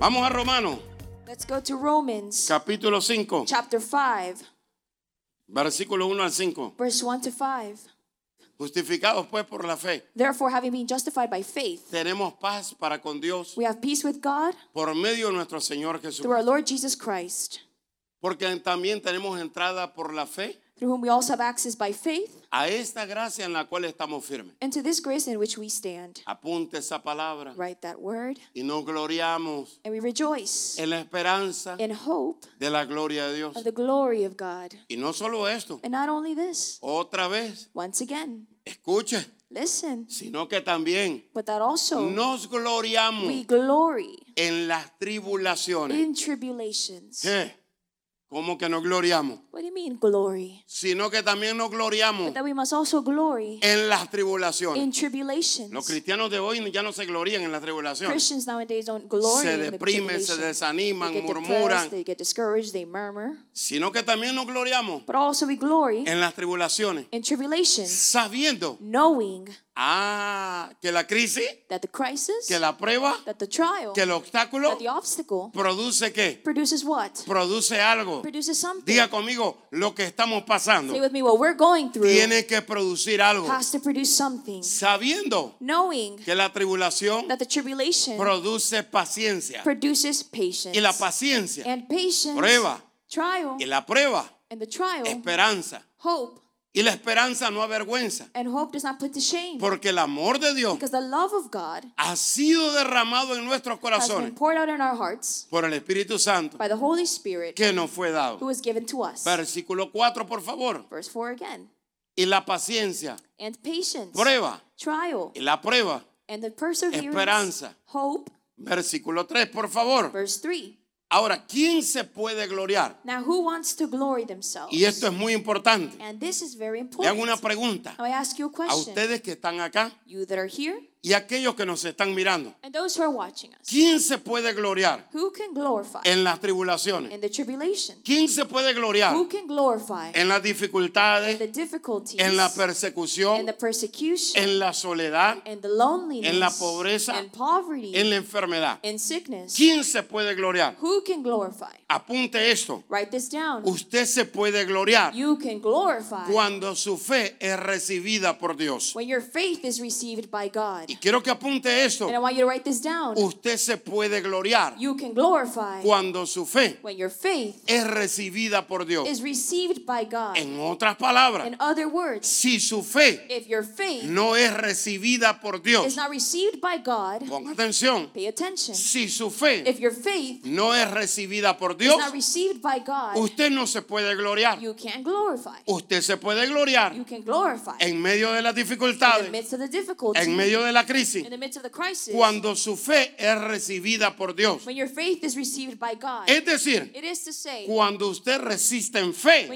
Vamos a Romanos, Let's go to Romans capítulo 5, chapter 5, versículo 1 al 5. verse 1 to 5. Justificados pues por la fe, Therefore, having been justified by faith, tenemos paz para con Dios we have peace with God por medio de nuestro Señor Jesús. through our Lord Jesus Christ, Porque también tenemos entrada por la fe through whom we also have access by faith a esta gracia en la cual estamos firmes. and to this grace in which we stand. Apunte esa palabra Write that word, y nos gloriamos and we rejoice en la esperanza in hope de la gloria de Dios. of the glory of God. Y no solo esto, And not only this, otra vez, once again, escuche, listen, sino que también but that also nos gloriamos we glory en las tribulaciones. in tribulations. ¿Qué? ¿Cómo que nos gloriamos? What do you mean, glory? Sino que también nos gloriamos But that we must also glory en las tribulaciones. in tribulations. Los cristianos de hoy ya no se glorían en las tribulaciones. Christians nowadays don't glory Se in the deprimen, se tribulation. desaniman, they get murmuran. depressed, they get discouraged, they murmur. Sino que también nos gloriamos But also we glory en las tribulaciones. in tribulations, Sabiendo, knowing ah, que la crisis, that the crisis, que la prueba, that the trial, que el obstáculo that the obstacle produce qué? produces what? Produce algo. Produces something. Diga conmigo, lo que estamos pasando Say with me, what we're going through tiene que producir algo. has to produce something. Sabiendo Knowing que la tribulación that the tribulation produce paciencia. produces patience. Y la paciencia, and patience, prueba. trial, y la prueba, and the trial, esperanza. hope, Y la esperanza no avergüenza. and hope does not put to shame. Porque el amor de Dios Because the love of God ha sido derramado en nuestros corazones hearts por el Espíritu Santo by the Holy Spirit que nos fue who dado. was given to us. Versículo 4, por favor. Verse 4 again. Y la paciencia, And patience, prueba. trial, Y la prueba, and the perseverance, Esperanza. hope. versículo 3, por favor. Verse 3. Ahora, ¿quién se puede gloriar? Now, who wants to glory themselves? Y esto es muy importante. And this is very Le important. hago una pregunta I ask you a a question. ustedes que están acá You that are here y aquellos que nos están mirando. and those who are watching us. ¿Quién se puede gloriar Who can glorify en las tribulaciones? in the tribulation? ¿Quién se puede gloriar Who can glorify en las the dificultades, en la persecución, en la soledad, en la pobreza, en la enfermedad? ¿Quién se puede gloriar? Apunte esto. Write this down. Usted se puede gloriar cuando su fe es recibida por Dios. Is. Y quiero que apunte esto. And I want you to write this down. Usted se puede gloriar You can glorify cuando su fe when your faith es recibida por Dios. is received by God. En otras palabras, In other words, si su fe if your faith no es recibida por is Dios, not received by God, ponga atención, pay attention. si su fe If your faith no es recibida por is Dios, not received by God, usted no se puede gloriar. you can't glorify. Usted se puede gloriar You can glorify en medio de las in the dificultades, midst of the difficulty, en medio de la crisis, in the midst of the crisis, cuando su fe es recibida por Dios. when your faith is received by God. Es decir, It is to say, cuando usted resiste en fe,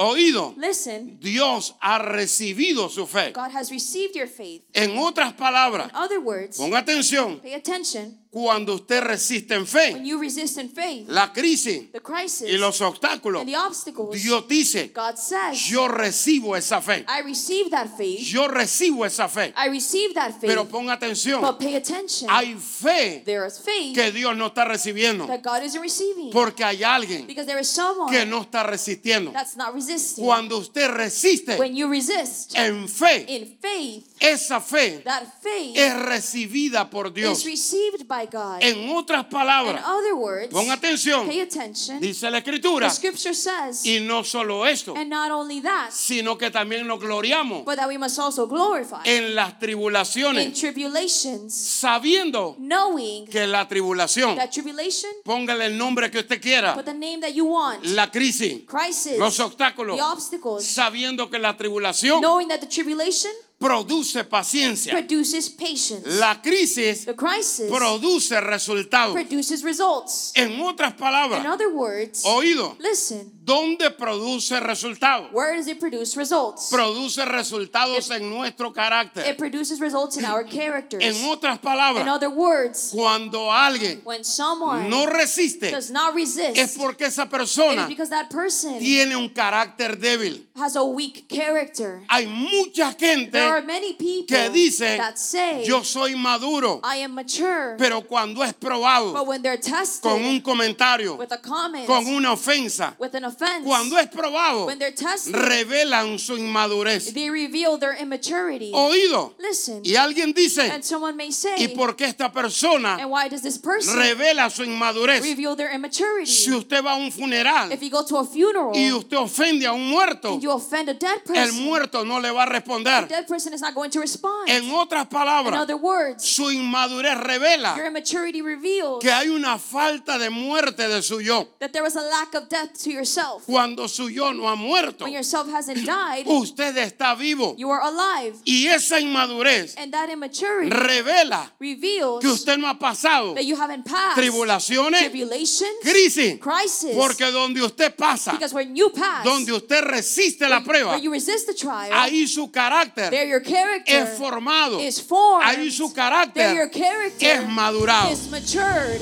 oído, listen, Dios ha recibido su fe. God has received your faith. En otras palabras, In other words, ponga atención, pay attention. cuando usted resiste en fe, When you resist in faith, la crisis the crisis y los obstáculos, and the obstacles, Dios dice, God says, yo recibo esa fe. I receive that faith. Yo recibo esa fe. I receive that faith. Pero ponga atención, But pay attention. hay fe there is faith que Dios no está recibiendo that God isn't receiving. porque hay alguien because there is someone que no está resistiendo. that's not resisting. Cuando usted resiste when you resist en fe, in faith, esa fe that faith es recibida por is Dios. received by God. En otras In palabras, other words, ponga atención, pay attention. dice la The escritura, scripture says, y no solo esto, and not only that, sino que también nos gloriamos but that we must also glorify en las in tribulaciones, tribulations, sabiendo knowing que la tribulación, that tribulation, póngale el nombre que usted quiera, put the name that you want, la crisis, crisis, los obstáculos, the obstacles, sabiendo que la tribulación produce paciencia. produces patience. La crisis The crisis produce resultados. produces results. En otras In palabras, other words, oído, listen, ¿dónde produce resultados? where does it produce results? Produce resultados en nuestro It carácter. produces results in our characters. En otras In palabras, other words, cuando alguien when someone no resiste, does not resist, es porque esa it persona because that person tiene un carácter débil. has a weak character. Hay mucha gente There are many people que dice, that say, yo soy maduro, I am mature, pero cuando es but probado when they're tested con un comentario, with a comment, con una ofensa, with an offense, cuando es probado, when they're tested, revelan su inmadurez. they reveal their immaturity. Oído. Listen, Y alguien dice, and someone may say, ¿y por qué esta persona and why does this person revela su inmadurez? reveal their immaturity? Si usted va a un funeral If you go to a funeral y usted ofende a un muerto, and you offend a dead el person, muerto no le va a responder. Person is not going to respond. En otras In palabras, other words, su inmadurez your revela immaturity reveals que hay una falta de muerte de su yo. that there was a lack of death to yourself. Cuando su yo no ha muerto, When yourself hasn't died, usted está vivo. you are alive. Y esa inmadurez And that immaturity revela reveals que usted no ha pasado that you haven't passed tribulaciones, tribulations, crisis. crisis. Porque donde usted pasa, because when you pass, donde usted resiste la prueba, where you resist the trial, ahí su carácter there your character es formado. is formed. Ahí su your carácter character es madurado. is matured.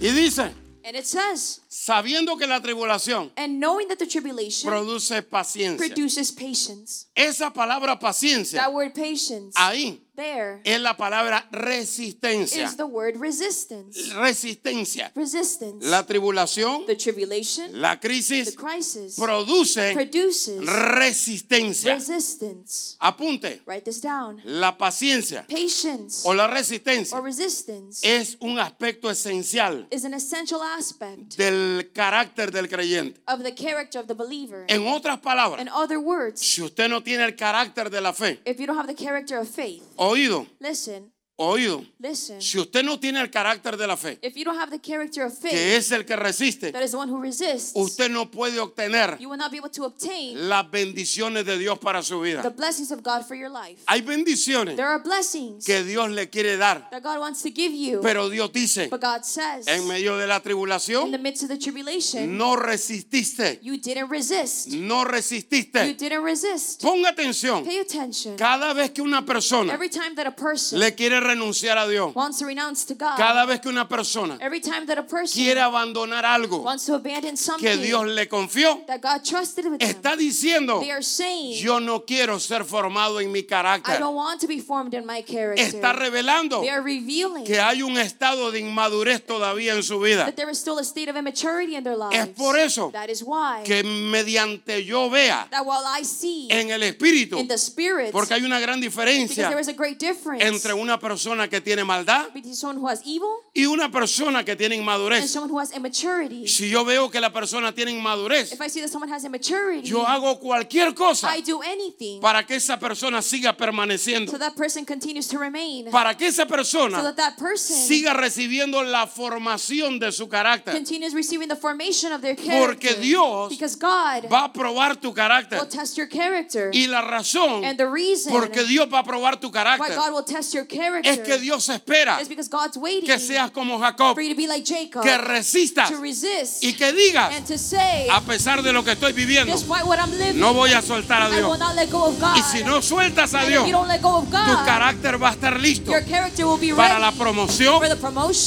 Y dice, And it says, sabiendo que la tribulación and knowing that the tribulation produce paciencia. produces patience. Esa palabra paciencia That word patience ahí there es la palabra resistencia. is the word resistance. Resistencia. Resistance. La tribulación, the tribulation, la the crisis crisis produce produces resistencia. resistance. Apunte, Write this down. la paciencia Patience o la resistencia or resistance es un aspecto esencial is an essential aspect del carácter del creyente. of the character of the believer. En otras palabras, In other words, si usted no tiene el carácter de la fe, if you don't have the character of faith, oído, listen, oído, listen. si usted no tiene el carácter de la fe, If you don't have the character of que faith, es el que resiste, that is the one who resists, usted no puede obtener you will not be able to obtain las bendiciones de Dios para su the vida. blessings of God for your life. Hay bendiciones There are blessings que Dios le quiere dar, that God wants to give you, pero Dios dice, but God says, en medio de la in the tribulación, midst of the tribulation, no resististe, you didn't resist. no You resististe. didn't resist. Ponga atención, Pay attention. cada vez que una persona Every time that a person le quiere renunciar a Dios, wants to renounce to God, cada vez que una persona every time that a person quiere abandonar algo wants to abandon que Dios le confió, that God trusted with them, está diciendo, they are saying, yo no quiero ser formado en mi I carácter. don't want to be formed in my character. Está revelando They are revealing que hay un estado de inmadurez todavía en su vida. that there is still a state of immaturity in their lives. Es por eso that is why Que mediante yo vea en el espíritu, in the spirit, porque hay una gran because diferencia there is a great difference entre una persona que tiene maldad y una persona que tiene and inmadurez. someone who has immaturity. Si yo veo que la persona tiene inmadurez, yo hago cualquier cosa I do anything para que esa persona siga permaneciendo, so that person continues to remain, para que esa so persona that that person siga recibiendo la formación de su carácter. Porque Dios Va a probar tu carácter. will test your character. Y la razón porque Dios va a probar tu carácter Es que Dios espera que seas como Jacob, like Jacob, que resistas y que digas, say, a pesar de lo que estoy viviendo, living, no voy a soltar a Dios. Y si no sueltas a Dios, tu carácter va a estar listo para la promoción,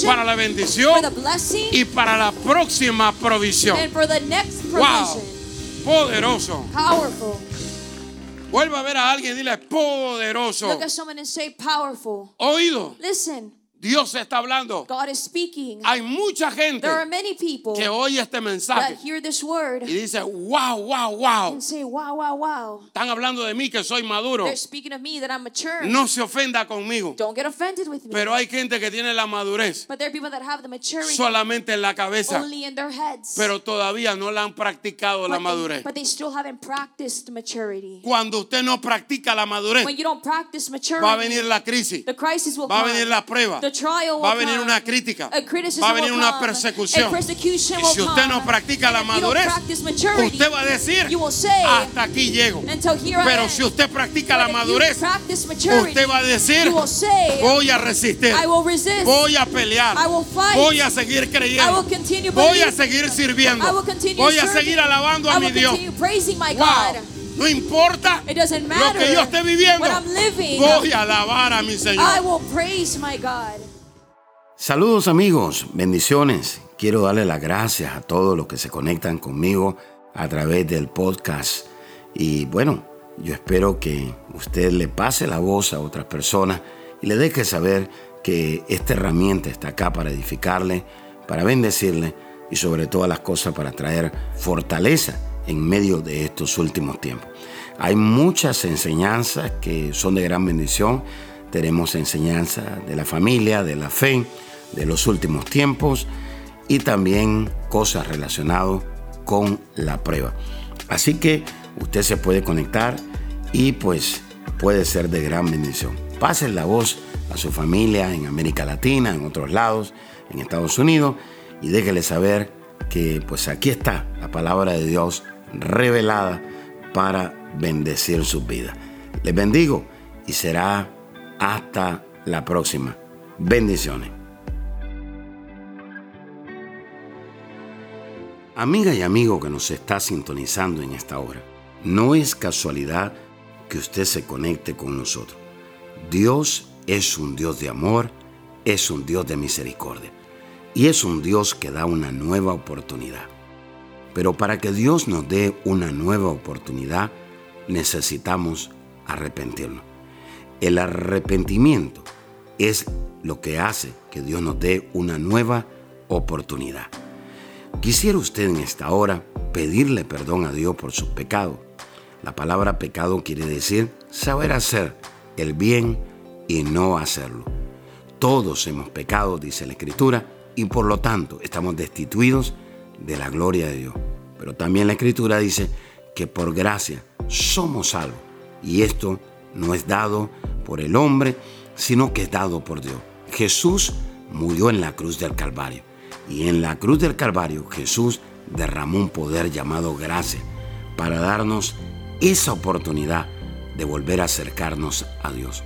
para la bendición blessing, y para la próxima provisión. Wow. Poderoso. Powerful. Vuelva a ver a alguien y dile poderoso. Look at someone and say powerful. Oído, Listen, Dios está hablando. God is speaking. Hay mucha gente There are many people que oye este that mensaje hear this word y dice, wow, wow, wow. and say, wow, wow, wow. Están hablando de mí que soy maduro. They're speaking of me that I'm mature. No se ofenda conmigo. Don't get offended with me. Pero hay gente que tiene la madurez but there are people that have the maturity solamente en la cabeza, only in their heads. pero todavía no la han practicado la but, they, madurez. but they still haven't practiced maturity. Cuando usted no practica la madurez, When you don't practice maturity, va a venir la crisis, the crisis will va a venir la prueba, va a venir una crítica, va a venir una persecución. Y si usted no practica la madurez, practice maturity, usted va a decir, you will say, hasta aquí llego. Pero si usted practica la But if you madurez, usted va a decir, you will say, voy a resistir, I will resist. voy a pelear, I will fight. voy a seguir I creyendo, will continue voy a seguir sirviendo, voy a seguir alabando a mi Dios. continue praising my Wow. No importa It doesn't lo matter que yo esté viviendo, what I'm living. voy a alabar a mi I Señor. will praise my God. Saludos amigos, bendiciones. Quiero darle las gracias a todos los que se conectan conmigo a través del podcast. Y bueno, yo espero que usted le pase la voz a otras personas y le deje saber que esta herramienta está acá para edificarle, para bendecirle y sobre todas las cosas para traer fortaleza en medio de estos últimos tiempos. Hay muchas enseñanzas que son de gran bendición. Tenemos enseñanza de la familia, de la fe, de los últimos tiempos y también cosas relacionadas con la prueba. Así que usted se puede conectar y pues puede ser de gran bendición. Pasen la voz a su familia en América Latina, en otros lados, en Estados Unidos y déjele saber que pues aquí está la palabra de Dios revelada para bendecir sus vidas. Les bendigo y será hasta la próxima. Bendiciones. Amiga y amigo que nos está sintonizando en esta hora, no es casualidad que usted se conecte con nosotros. Dios es un Dios de amor, es un Dios de misericordia y es un Dios que da una nueva oportunidad. Pero para que Dios nos dé una nueva oportunidad, necesitamos arrepentirnos. El arrepentimiento es lo que hace que Dios nos dé una nueva oportunidad. Quisiera usted en esta hora pedirle perdón a Dios por sus pecados. La palabra pecado quiere decir saber hacer el bien y no hacerlo. Todos hemos pecado, dice la Escritura, y por lo tanto estamos destituidos de la gloria de Dios. Pero también la Escritura dice que por gracia somos salvos. Y esto no es dado por el hombre, sino que es dado por Dios. Jesús murió en la cruz del Calvario. Y en la cruz del Calvario Jesús derramó un poder llamado gracia para darnos esa oportunidad de volver a acercarnos a Dios.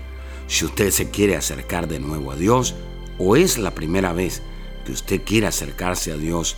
Si usted se quiere acercar de nuevo a Dios o es la primera vez que usted quiere acercarse a Dios,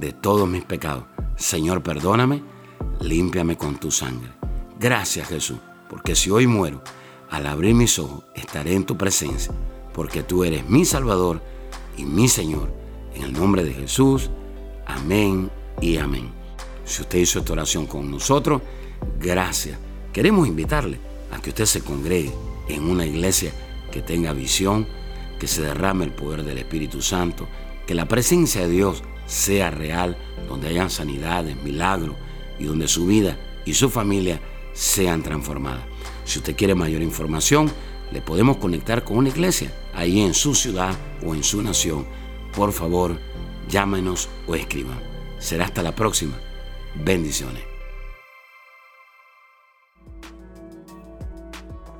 de todos mis pecados. Señor, perdóname, límpiame con tu sangre. Gracias Jesús, porque si hoy muero, al abrir mis ojos estaré en tu presencia, porque tú eres mi Salvador y mi Señor. En el nombre de Jesús, amén y amén. Si usted hizo esta oración con nosotros, gracias. Queremos invitarle a que usted se congregue en una iglesia que tenga visión, que se derrame el poder del Espíritu Santo, que la presencia de Dios sea real, donde hayan sanidades, milagros y donde su vida y su familia sean transformadas. Si usted quiere mayor información, le podemos conectar con una iglesia ahí en su ciudad o en su nación. Por favor, llámenos o escriban. Será hasta la próxima. Bendiciones.